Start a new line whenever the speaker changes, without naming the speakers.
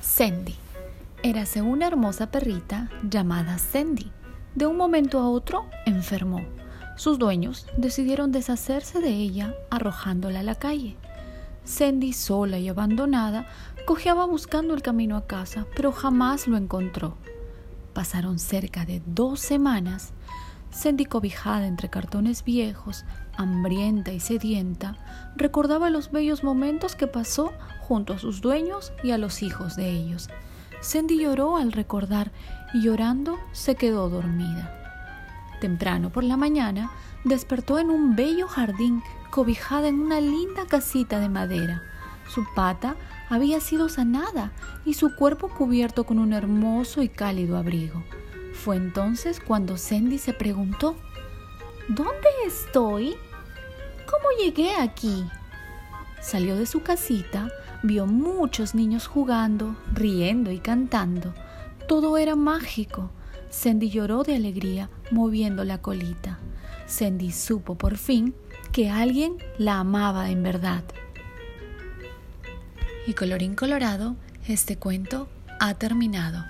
Sandy. Érase una hermosa perrita llamada Sandy. De un momento a otro enfermó. Sus dueños decidieron deshacerse de ella arrojándola a la calle. Sandy, sola y abandonada, cojeaba buscando el camino a casa, pero jamás lo encontró. Pasaron cerca de dos semanas. Sandy, cobijada entre cartones viejos, hambrienta y sedienta, recordaba los bellos momentos que pasó junto a sus dueños y a los hijos de ellos. Sandy lloró al recordar y llorando se quedó dormida. Temprano por la mañana despertó en un bello jardín cobijada en una linda casita de madera. Su pata había sido sanada y su cuerpo cubierto con un hermoso y cálido abrigo. Fue entonces cuando Sandy se preguntó, ¿Dónde estoy? ¿Cómo llegué aquí? Salió de su casita, vio muchos niños jugando, riendo y cantando. Todo era mágico. Sandy lloró de alegría, moviendo la colita. Sandy supo por fin que alguien la amaba en verdad. Y colorín colorado, este cuento ha terminado.